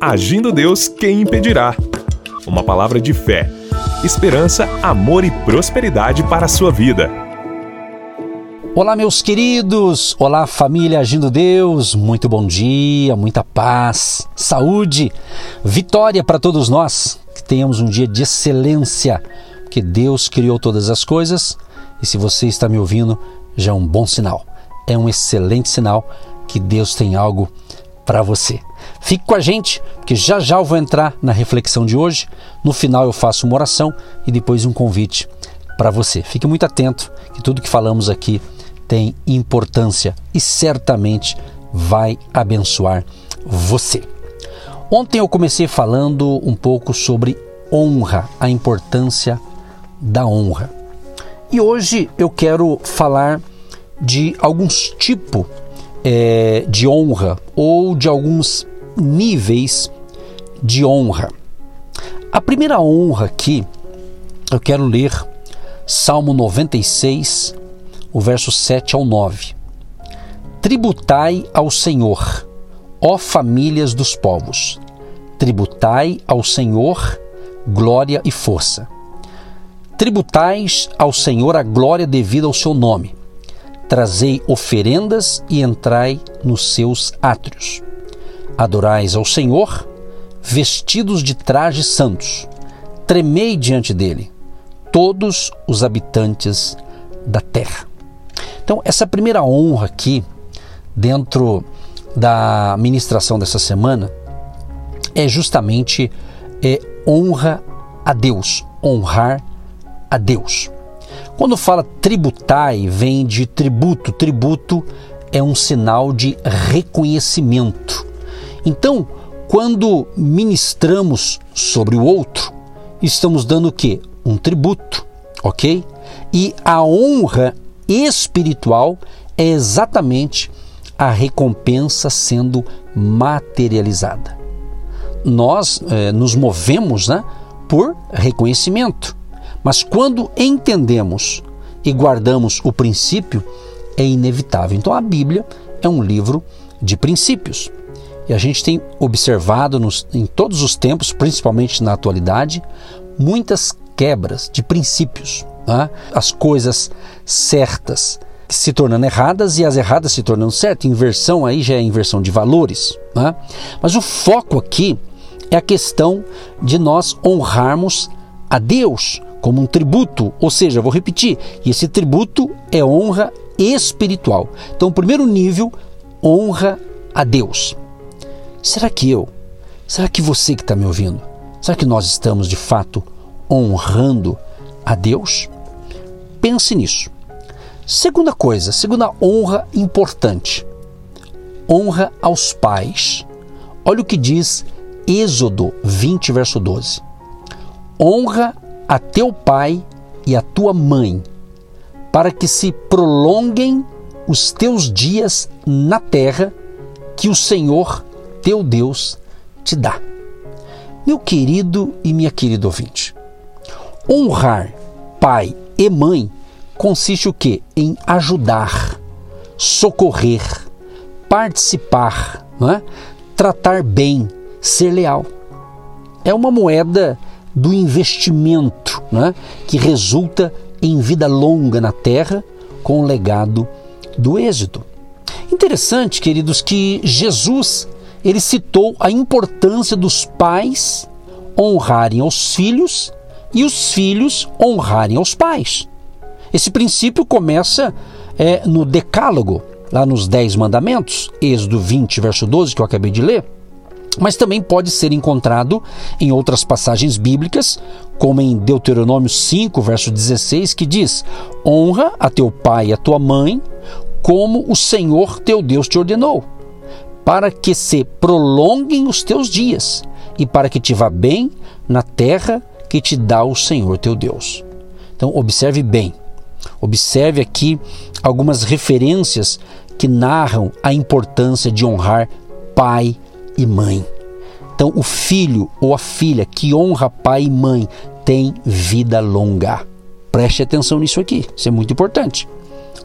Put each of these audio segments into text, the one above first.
Agindo Deus, quem impedirá? Uma palavra de fé, esperança, amor e prosperidade para a sua vida. Olá, meus queridos! Olá, família Agindo Deus! Muito bom dia, muita paz, saúde, vitória para todos nós. Que tenhamos um dia de excelência, que Deus criou todas as coisas e se você está me ouvindo, já é um bom sinal. É um excelente sinal que Deus tem algo para você. Fique com a gente, porque já já eu vou entrar na reflexão de hoje. No final eu faço uma oração e depois um convite para você. Fique muito atento, que tudo que falamos aqui tem importância e certamente vai abençoar você. Ontem eu comecei falando um pouco sobre honra, a importância da honra. E hoje eu quero falar de alguns tipos é, de honra ou de alguns níveis de honra. A primeira honra aqui, eu quero ler Salmo 96, o verso 7 ao 9. Tributai ao Senhor, ó famílias dos povos, tributai ao Senhor glória e força. Tributais ao Senhor a glória devida ao seu nome. Trazei oferendas e entrai nos seus átrios. Adorais ao Senhor, vestidos de trajes santos. Tremei diante dele, todos os habitantes da terra. Então, essa primeira honra aqui, dentro da ministração dessa semana, é justamente é, honra a Deus, honrar a Deus. Quando fala tributai, vem de tributo. Tributo é um sinal de reconhecimento. Então, quando ministramos sobre o outro, estamos dando o quê? Um tributo, ok? E a honra espiritual é exatamente a recompensa sendo materializada. Nós eh, nos movemos né, por reconhecimento. Mas quando entendemos e guardamos o princípio, é inevitável. Então a Bíblia é um livro de princípios. E a gente tem observado nos, em todos os tempos, principalmente na atualidade, muitas quebras de princípios. Né? As coisas certas se tornando erradas e as erradas se tornando certas. Inversão aí já é inversão de valores. Né? Mas o foco aqui é a questão de nós honrarmos a Deus como um tributo, ou seja, vou repetir, esse tributo é honra espiritual. Então, o primeiro nível, honra a Deus. Será que eu, será que você que está me ouvindo, será que nós estamos de fato honrando a Deus? Pense nisso. Segunda coisa, segunda honra importante, honra aos pais. Olha o que diz Êxodo 20, verso 12. Honra a teu pai e a tua mãe, para que se prolonguem os teus dias na terra que o Senhor teu Deus te dá. Meu querido e minha querida ouvinte, honrar pai e mãe consiste o que? Em ajudar, socorrer, participar, é? tratar bem, ser leal. É uma moeda do investimento né, que resulta em vida longa na terra com o legado do êxito. Interessante, queridos, que Jesus ele citou a importância dos pais honrarem aos filhos e os filhos honrarem aos pais. Esse princípio começa é, no Decálogo, lá nos Dez Mandamentos, Êxodo 20, verso 12, que eu acabei de ler mas também pode ser encontrado em outras passagens bíblicas, como em Deuteronômio 5, verso 16, que diz: Honra a teu pai e a tua mãe, como o Senhor teu Deus te ordenou, para que se prolonguem os teus dias e para que te vá bem na terra que te dá o Senhor teu Deus. Então, observe bem. Observe aqui algumas referências que narram a importância de honrar pai e mãe. Então, o filho ou a filha que honra pai e mãe tem vida longa. Preste atenção nisso aqui, isso é muito importante.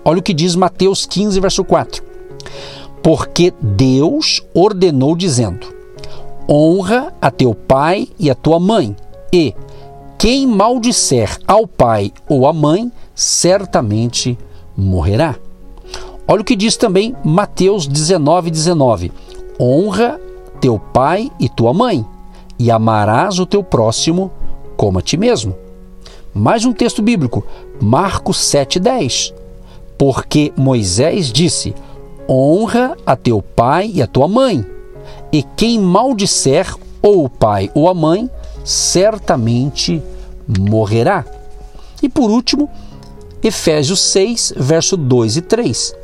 Olha o que diz Mateus 15, verso 4. Porque Deus ordenou, dizendo: honra a teu pai e a tua mãe, e quem maldisser ao pai ou à mãe, certamente morrerá. Olha o que diz também Mateus 19, 19: Honra teu pai e tua mãe, e amarás o teu próximo como a ti mesmo. Mais um texto bíblico, Marcos 7,10. Porque Moisés disse: Honra a teu pai e a tua mãe, e quem maldisser ou o pai ou a mãe, certamente morrerá. E por último, Efésios 6, verso 2 e 3.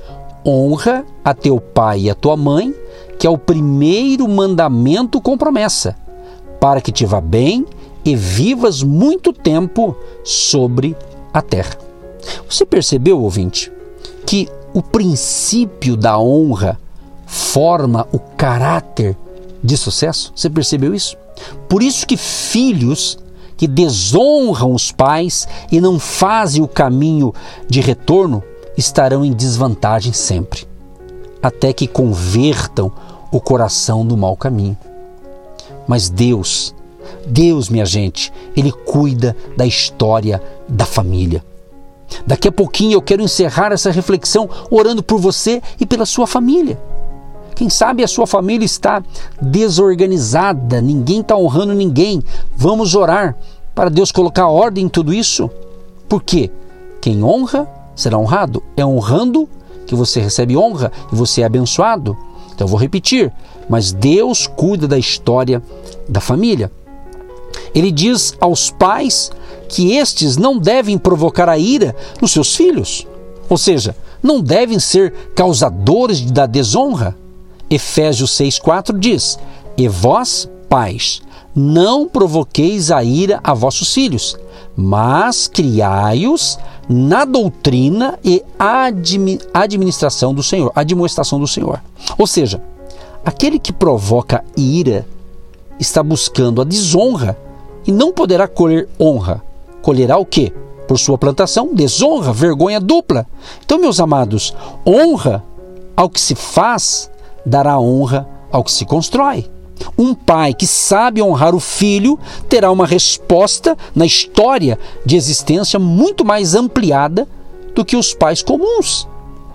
Honra a teu pai e a tua mãe, que é o primeiro mandamento com promessa, para que te vá bem e vivas muito tempo sobre a terra. Você percebeu, ouvinte, que o princípio da honra forma o caráter de sucesso? Você percebeu isso? Por isso que filhos que desonram os pais e não fazem o caminho de retorno estarão em desvantagem sempre, até que convertam o coração do mau caminho. Mas Deus, Deus, minha gente, Ele cuida da história da família. Daqui a pouquinho eu quero encerrar essa reflexão orando por você e pela sua família. Quem sabe a sua família está desorganizada, ninguém está honrando ninguém. Vamos orar para Deus colocar ordem em tudo isso. Por quê? Quem honra será honrado. É honrando que você recebe honra e você é abençoado. Então eu vou repetir, mas Deus cuida da história da família. Ele diz aos pais que estes não devem provocar a ira nos seus filhos, ou seja, não devem ser causadores da desonra. Efésios 6,4 diz: E vós, pais, não provoqueis a ira a vossos filhos, mas criai-os na doutrina e administração do Senhor, administração do Senhor. Ou seja, aquele que provoca ira está buscando a desonra e não poderá colher honra. Colherá o quê? Por sua plantação, desonra, vergonha dupla. Então, meus amados, honra ao que se faz dará honra ao que se constrói. Um pai que sabe honrar o filho terá uma resposta na história de existência muito mais ampliada do que os pais comuns.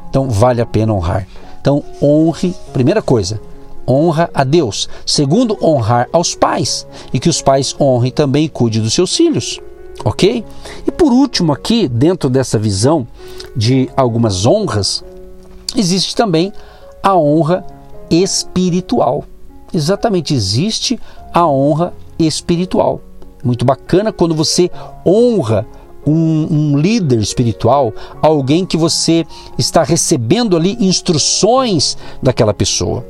Então, vale a pena honrar. Então, honre, primeira coisa, honra a Deus. Segundo, honrar aos pais e que os pais honrem também e cuidem dos seus filhos. Ok? E por último, aqui, dentro dessa visão de algumas honras, existe também a honra espiritual. Exatamente, existe a honra espiritual. Muito bacana quando você honra um, um, líder espiritual, alguém que você está recebendo ali instruções daquela pessoa.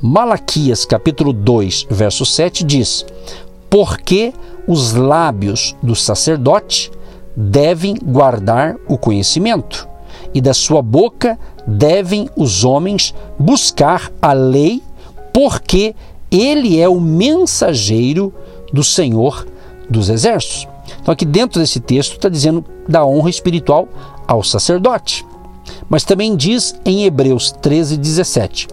Malaquias capítulo 2, verso 7 diz: Porque os lábios do sacerdote devem guardar o conhecimento, e da sua boca devem os homens buscar a lei, porque ele é o mensageiro do Senhor dos Exércitos. Então, aqui dentro desse texto está dizendo da honra espiritual ao sacerdote. Mas também diz em Hebreus 13, 17: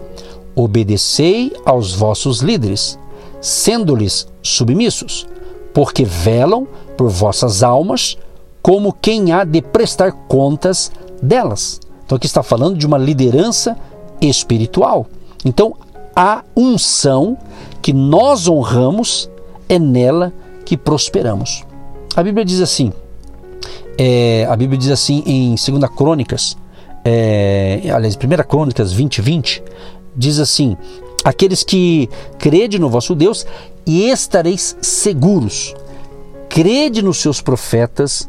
Obedecei aos vossos líderes, sendo-lhes submissos, porque velam por vossas almas, como quem há de prestar contas delas. Então aqui está falando de uma liderança espiritual. Então a unção que nós honramos é nela que prosperamos. A Bíblia diz assim, é, a Bíblia diz assim em 2 Crônicas, é, aliás, 1 Crônicas 20, 20, diz assim: Aqueles que crede no vosso Deus e estareis seguros. Crede nos seus profetas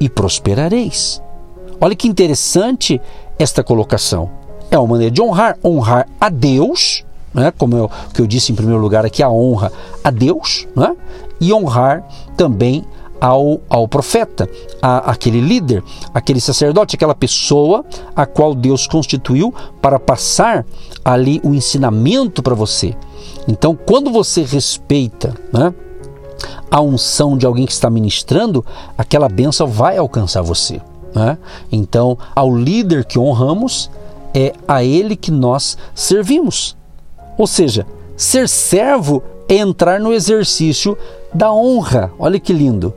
e prosperareis. Olha que interessante esta colocação. É uma maneira de honrar, honrar a Deus, né? como eu, que eu disse em primeiro lugar aqui, a honra a Deus, né? e honrar também ao, ao profeta, a, aquele líder, aquele sacerdote, aquela pessoa a qual Deus constituiu para passar ali o ensinamento para você. Então, quando você respeita né, a unção de alguém que está ministrando, aquela benção vai alcançar você. Né? Então, ao líder que honramos, é a ele que nós servimos. Ou seja, Ser servo é entrar no exercício da honra. Olha que lindo.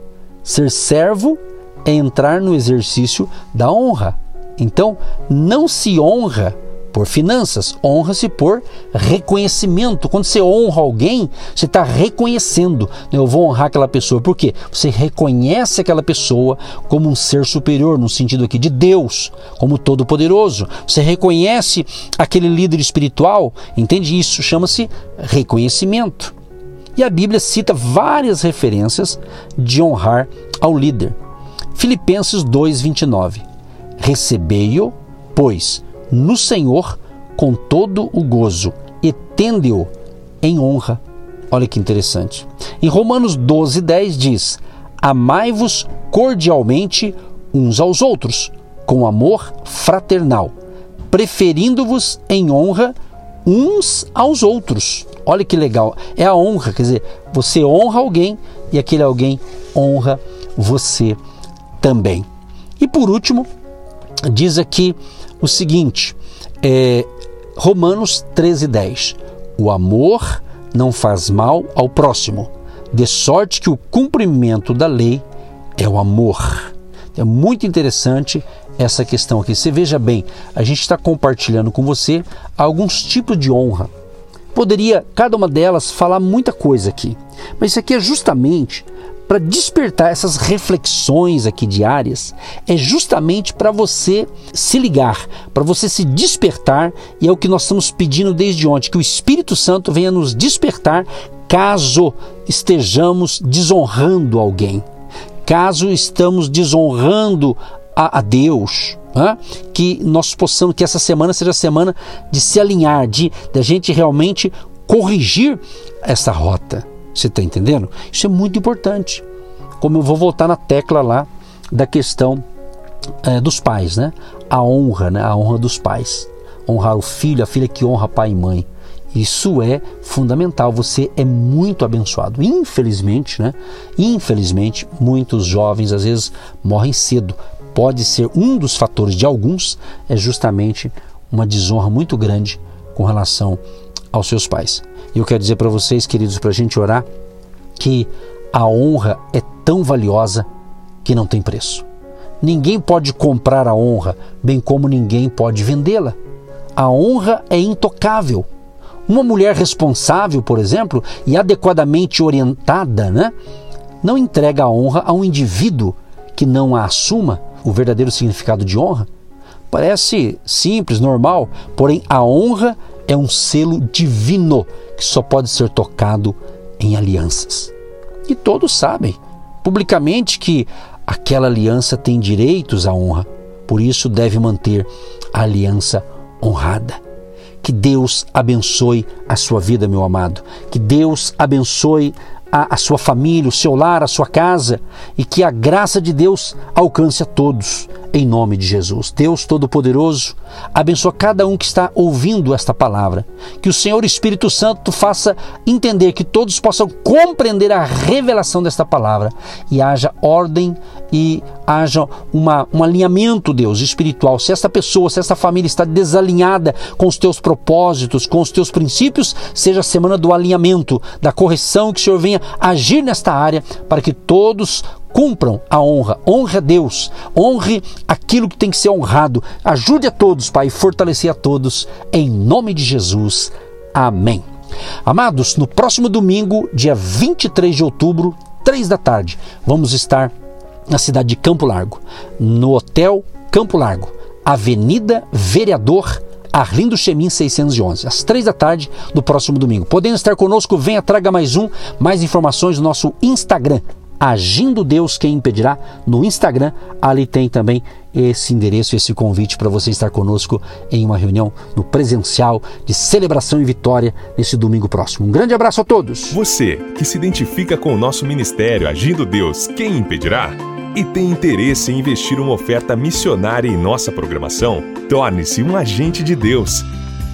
Ser servo é entrar no exercício da honra. Então, não se honra por finanças, honra-se por reconhecimento. Quando você honra alguém, você está reconhecendo. Eu vou honrar aquela pessoa. Por quê? Você reconhece aquela pessoa como um ser superior, no sentido aqui de Deus, como todo-poderoso. Você reconhece aquele líder espiritual, entende isso? Chama-se reconhecimento. E a Bíblia cita várias referências de honrar ao líder. Filipenses 2:29. Recebei-o, pois, no Senhor com todo o gozo e tende-o em honra. Olha que interessante. Em Romanos 12, 10 diz: Amai-vos cordialmente uns aos outros, com amor fraternal, preferindo-vos em honra uns aos outros. Olha que legal. É a honra, quer dizer, você honra alguém e aquele alguém honra você também. E por último, diz aqui o seguinte, é, Romanos 13:10. O amor não faz mal ao próximo, de sorte que o cumprimento da lei é o amor. É muito interessante essa questão aqui. Você veja bem, a gente está compartilhando com você alguns tipos de honra. Poderia cada uma delas falar muita coisa aqui, mas isso aqui é justamente para despertar essas reflexões aqui diárias, é justamente para você se ligar, para você se despertar, e é o que nós estamos pedindo desde ontem, que o Espírito Santo venha nos despertar caso estejamos desonrando alguém, caso estamos desonrando a, a Deus. Né? Que nós possamos, que essa semana seja a semana de se alinhar, de, de a gente realmente corrigir essa rota. Você está entendendo? Isso é muito importante. Como eu vou voltar na tecla lá da questão é, dos pais, né? A honra, né? A honra dos pais. Honrar o filho, a filha que honra pai e mãe. Isso é fundamental. Você é muito abençoado. Infelizmente, né? Infelizmente, muitos jovens às vezes morrem cedo. Pode ser um dos fatores de alguns é justamente uma desonra muito grande com relação aos seus pais. E eu quero dizer para vocês, queridos, para a gente orar, que a honra é tão valiosa que não tem preço. Ninguém pode comprar a honra, bem como ninguém pode vendê-la. A honra é intocável. Uma mulher responsável, por exemplo, e adequadamente orientada, né, não entrega a honra a um indivíduo que não a assuma, o verdadeiro significado de honra. Parece simples, normal, porém a honra é um selo divino que só pode ser tocado em alianças. E todos sabem publicamente que aquela aliança tem direitos à honra, por isso deve manter a aliança honrada. Que Deus abençoe a sua vida, meu amado. Que Deus abençoe a, a, sua família, o seu lar, a sua casa e que a graça de Deus alcance a todos em nome de Jesus. Deus Todo-Poderoso, abençoa cada um que está ouvindo esta palavra. Que o Senhor Espírito Santo faça entender, que todos possam compreender a revelação desta palavra e haja ordem e haja uma, um alinhamento, Deus, espiritual. Se esta pessoa, se esta família está desalinhada com os teus propósitos, com os teus princípios, seja a semana do alinhamento, da correção, que o Senhor venha agir nesta área para que todos cumpram a honra, honre a Deus, honre aquilo que tem que ser honrado. Ajude a todos, Pai, fortalecer a todos, em nome de Jesus. Amém. Amados, no próximo domingo, dia 23 de outubro, 3 da tarde, vamos estar na cidade de Campo Largo, no Hotel Campo Largo, Avenida Vereador Arlindo Chemin 611, às três da tarde do próximo domingo. Podendo estar conosco, venha, traga mais um, mais informações no nosso Instagram, Agindo Deus Quem Impedirá, no Instagram. Ali tem também esse endereço, esse convite para você estar conosco em uma reunião no presencial de celebração e vitória nesse domingo próximo. Um grande abraço a todos. Você que se identifica com o nosso ministério Agindo Deus Quem Impedirá e tem interesse em investir uma oferta missionária em nossa programação, torne-se um agente de Deus